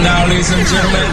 Now, ladies and gentlemen,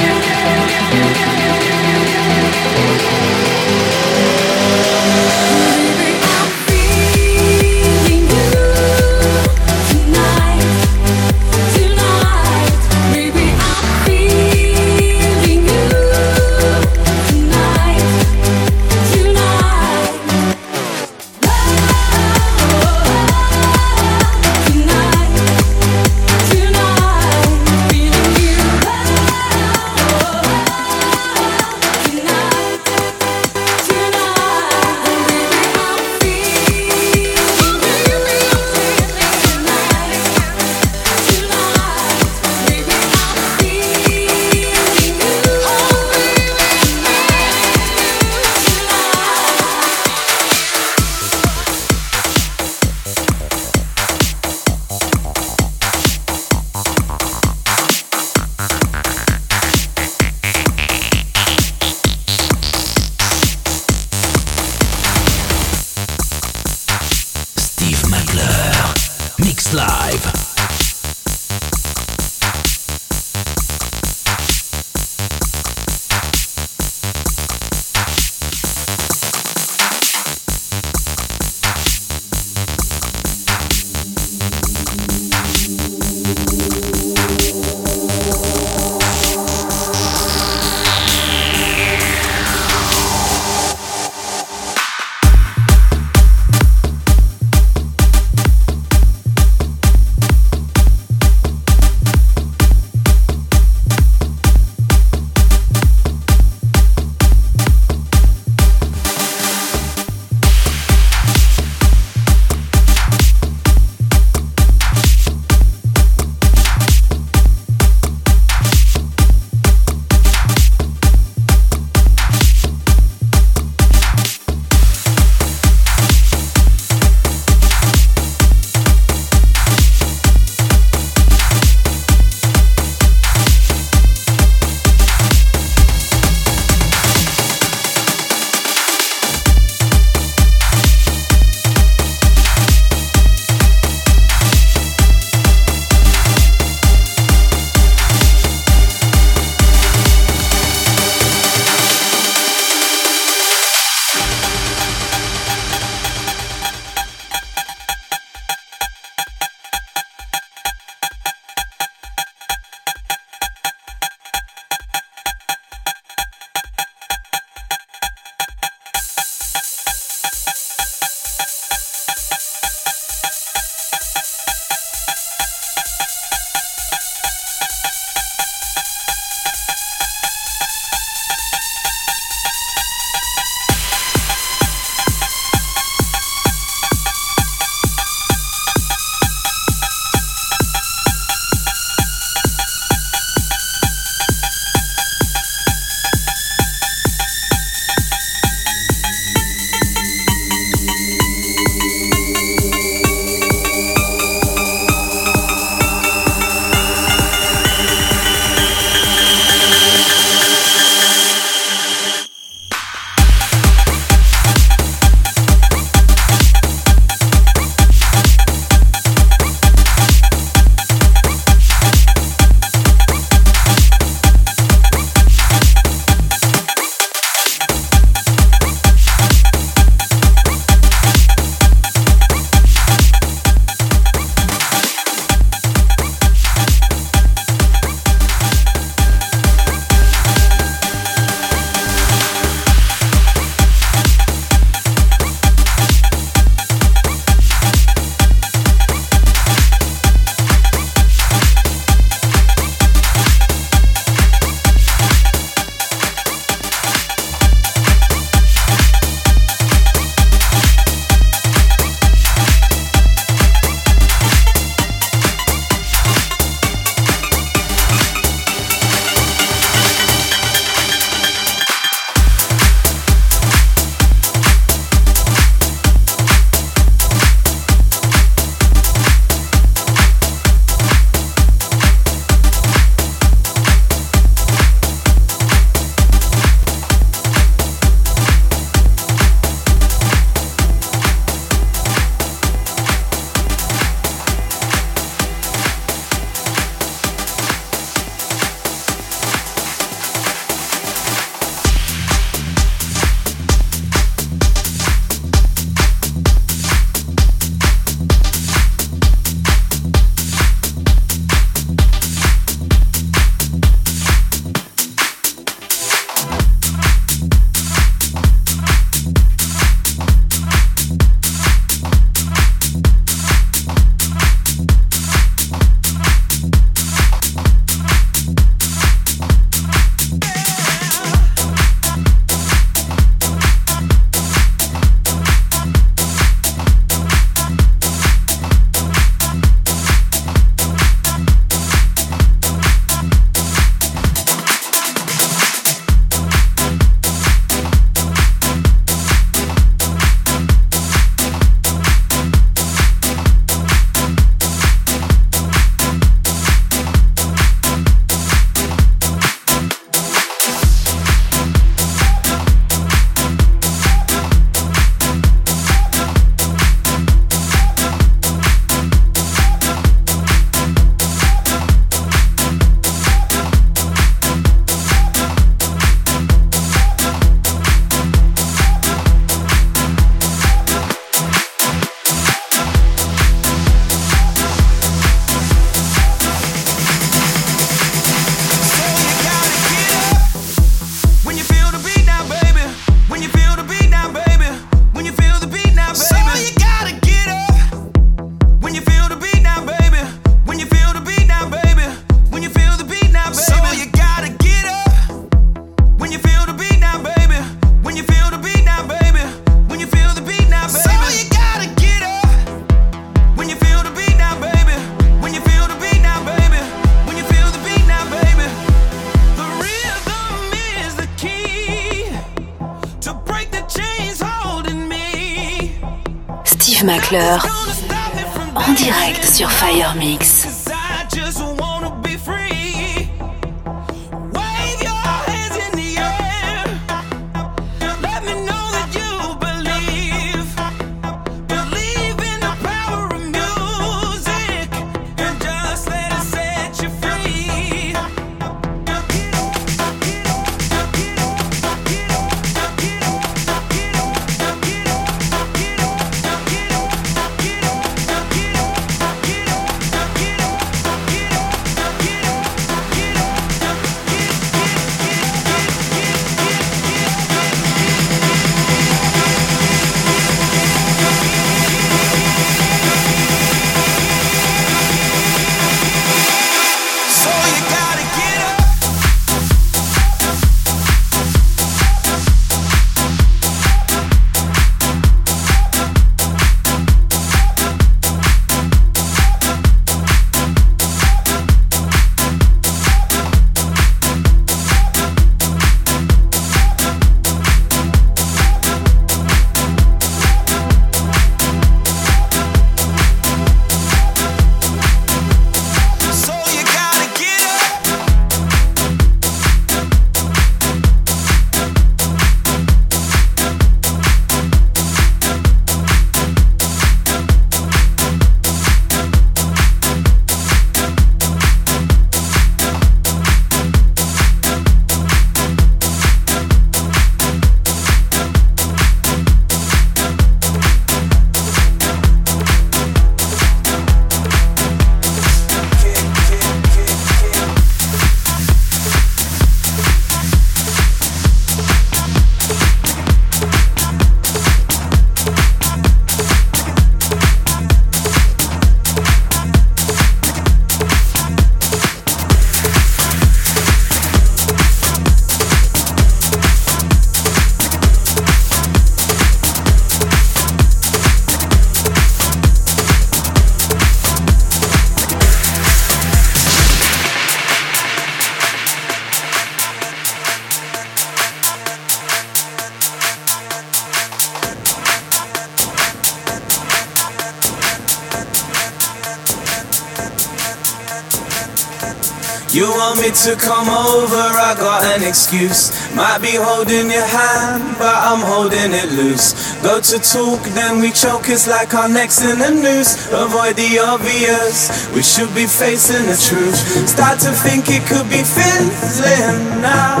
to come over, I got an excuse. Might be holding your hand, but I'm holding it loose. Go to talk, then we choke, it's like our necks in the noose. Avoid the obvious, we should be facing the truth. Start to think it could be fizzling now.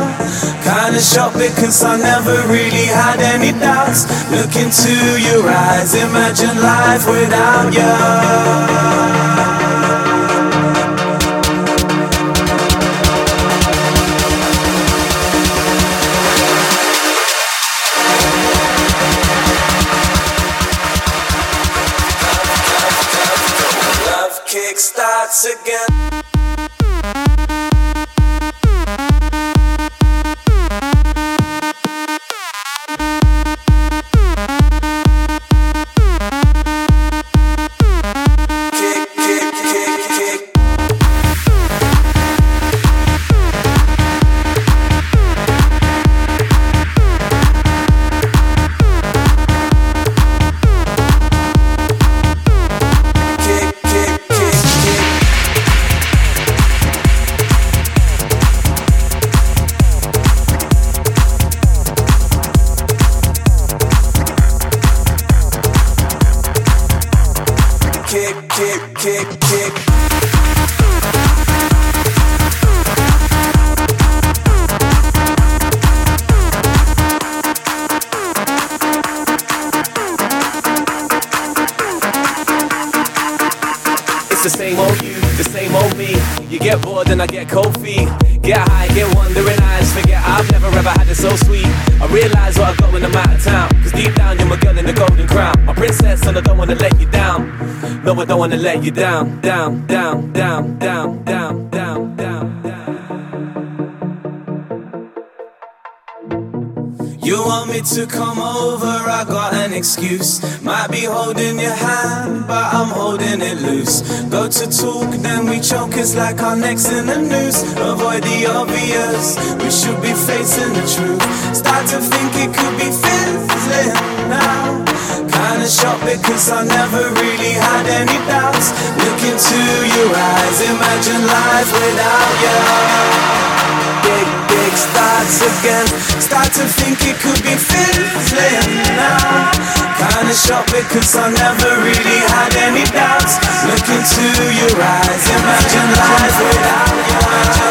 Kinda shocked because I never really had any doubts. Look into your eyes, imagine life without you. Bored and I get high, get wandering eyes. Forget I've never ever had it so sweet. I realize what I got when I'm out of town. Cause deep down you're my girl in the golden crown. My princess and I don't wanna let you down. No, I don't wanna let you down, down, down, down, down, down, You want me to come over, I got an excuse. Might be holding your hand, but I'm holding it loose. Go to talk, then we choke, it's like our necks in the noose. Avoid the obvious, we should be facing the truth. Start to think it could be fizzling now. Kinda shocked because I never really had any doubts. Look into your eyes, imagine life without you. Big, starts again. Start to think it could be fizzling now. Kinda shocked because I never really had any doubts. Look into your eyes, imagine life without you.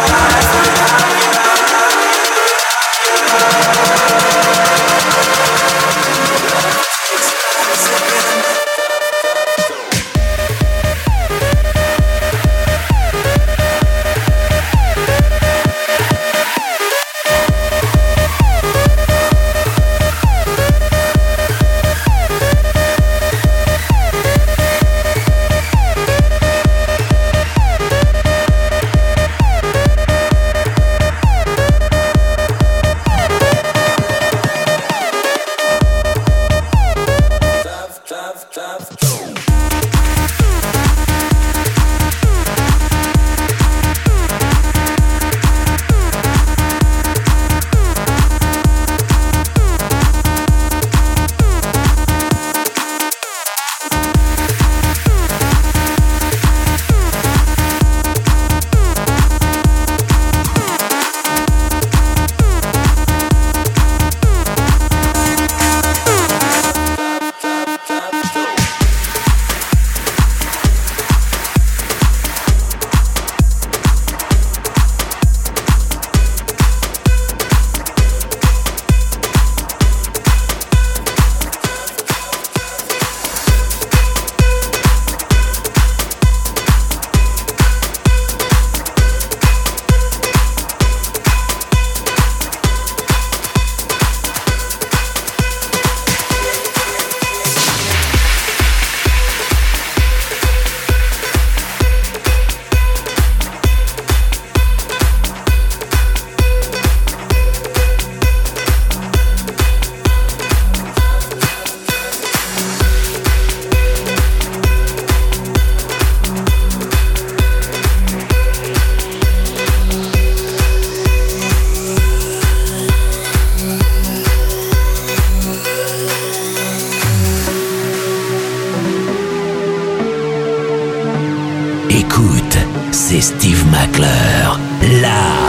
Imagine without you. Écoute, c'est Steve McClure, live.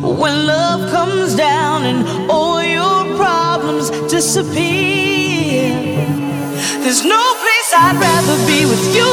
When love comes down and all your problems disappear. There's no place I'd rather be with you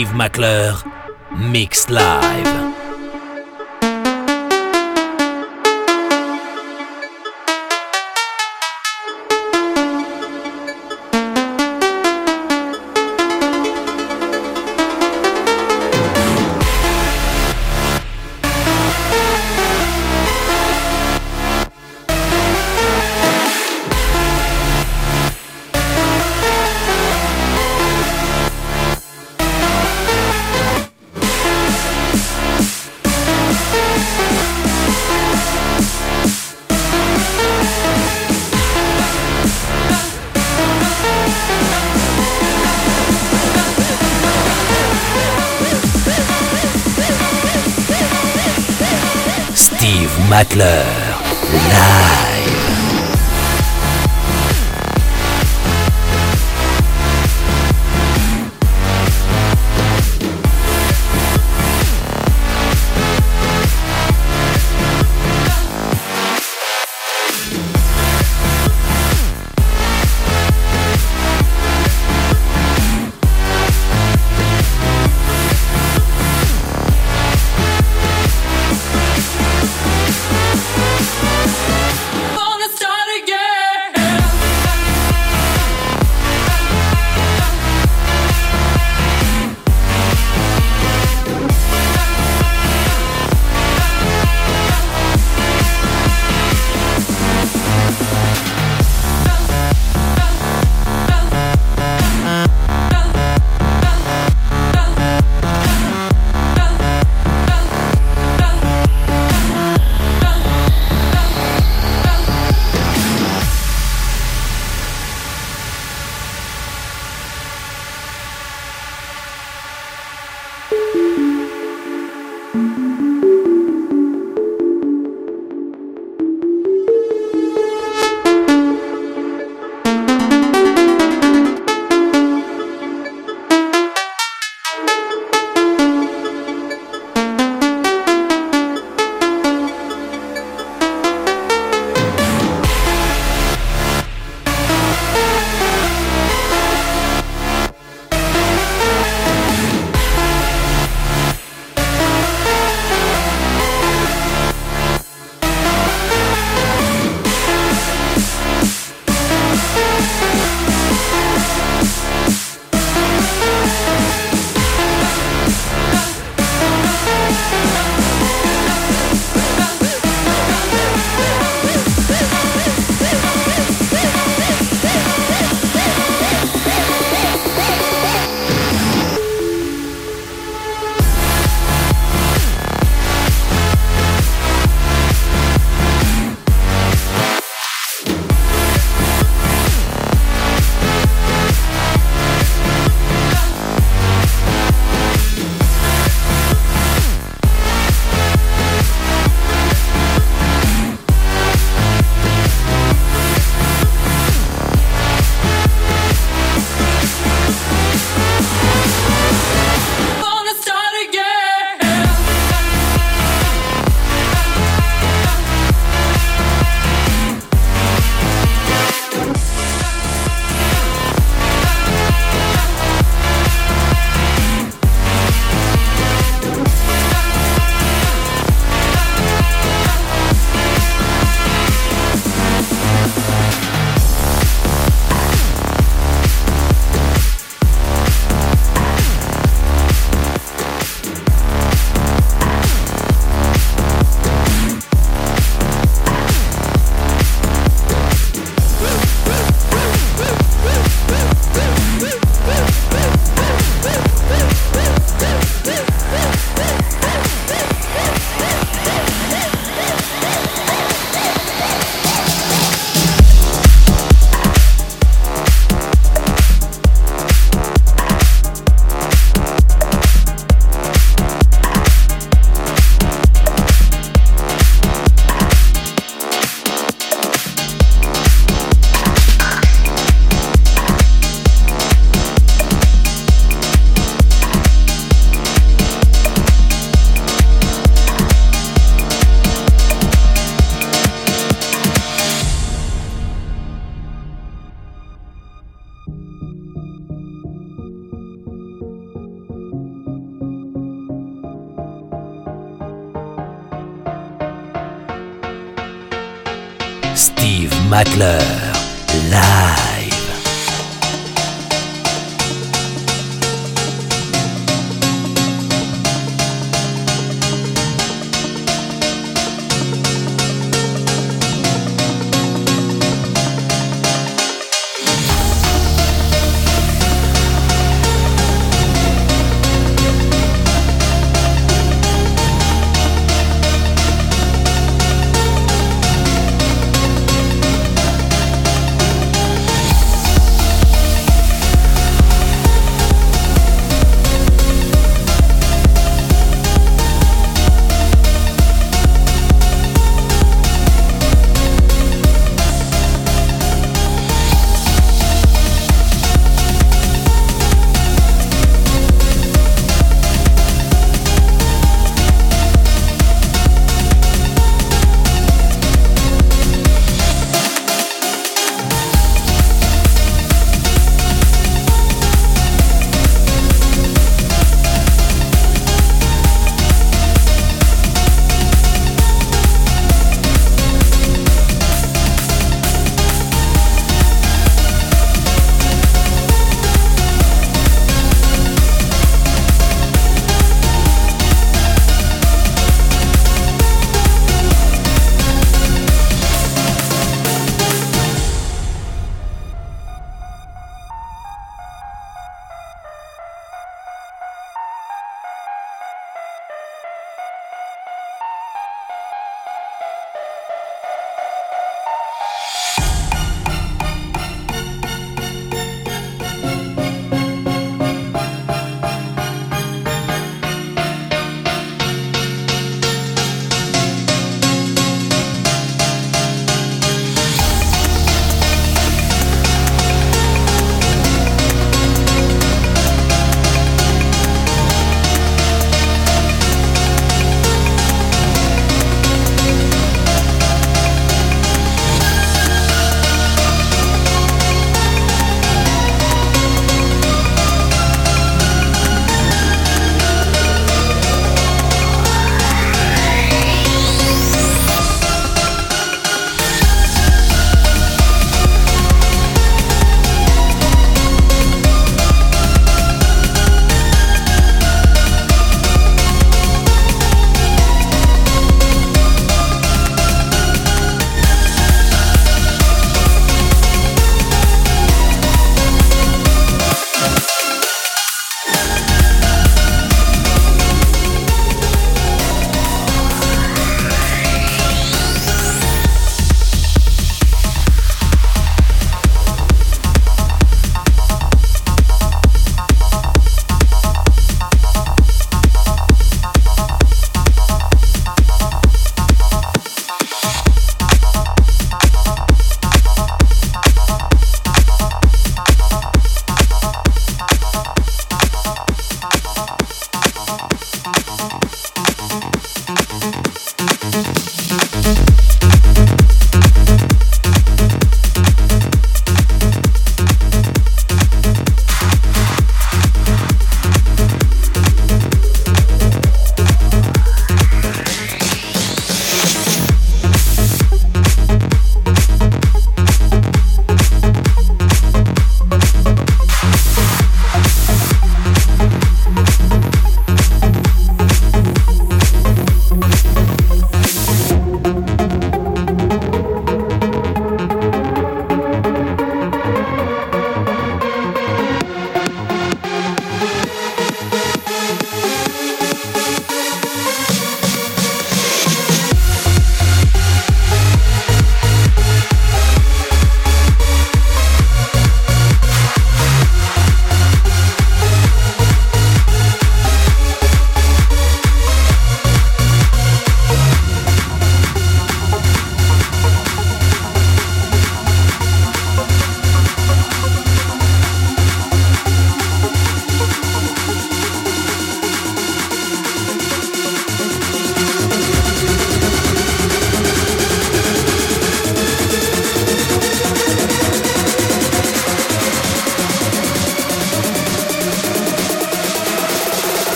Steve McClure, Mix Live. Atlas.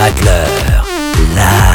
Madler, live.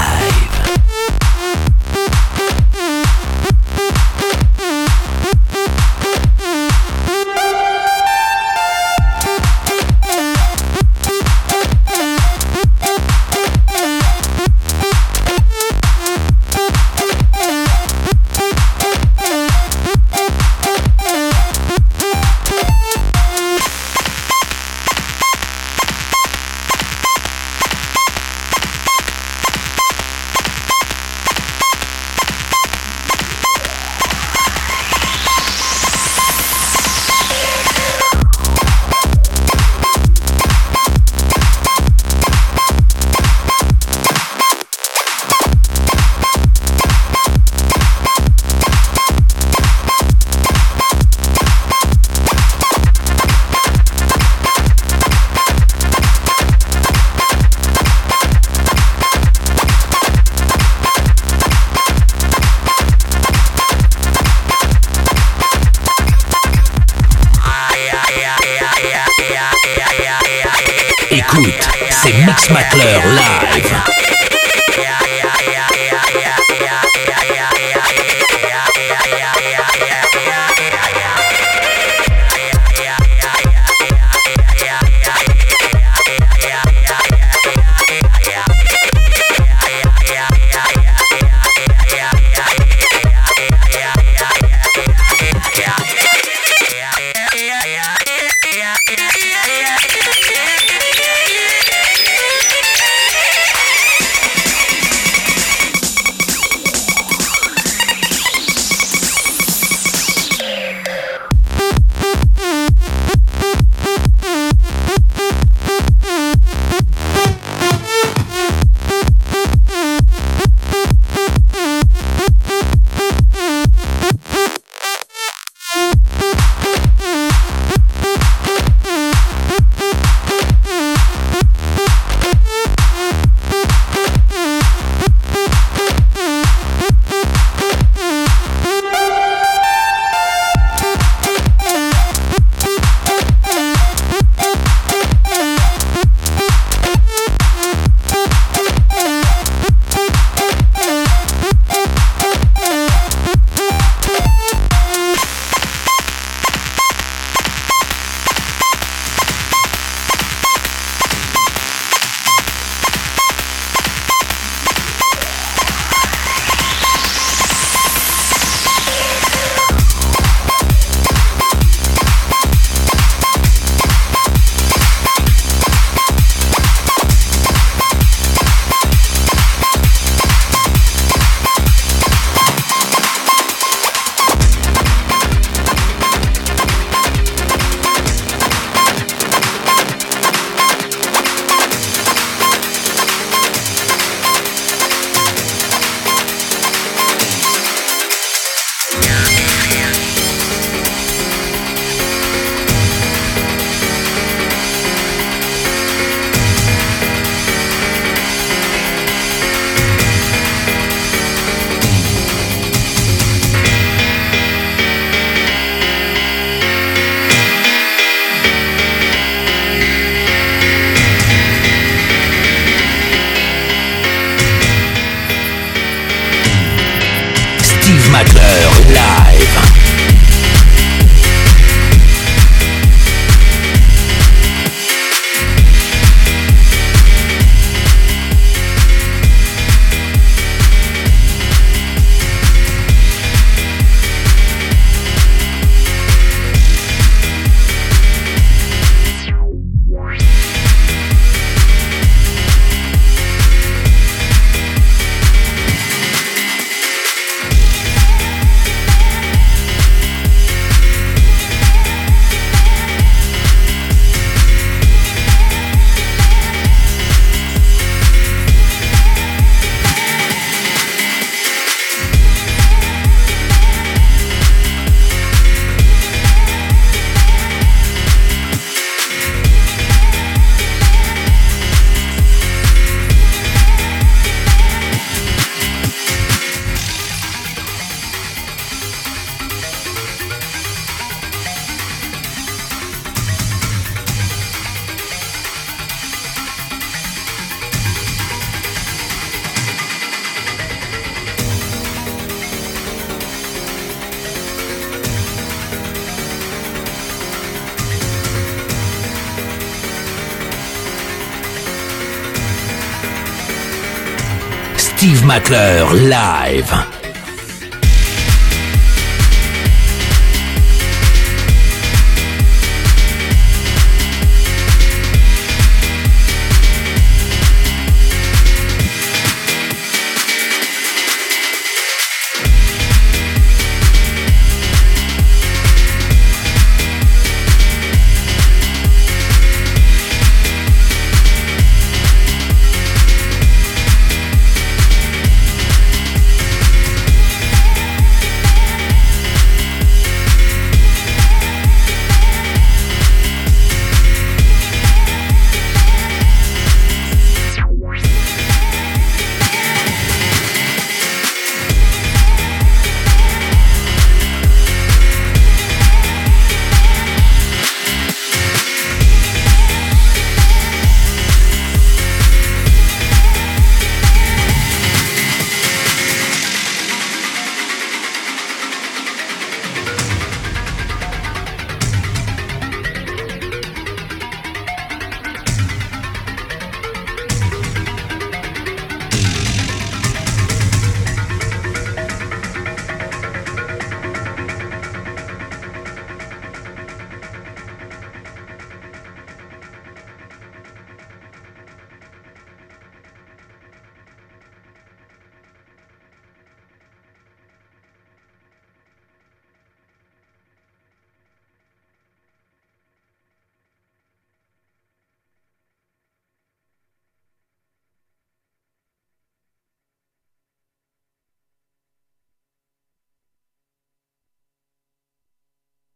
Matleur live.